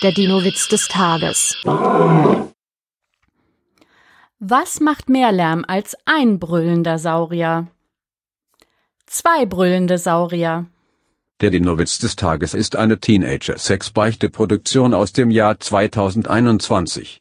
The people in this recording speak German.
Der Dino-Witz des Tages. Was macht mehr Lärm als ein brüllender Saurier? Zwei brüllende Saurier. Der Dino-Witz des Tages ist eine Teenager-Sex-Beichte-Produktion aus dem Jahr 2021.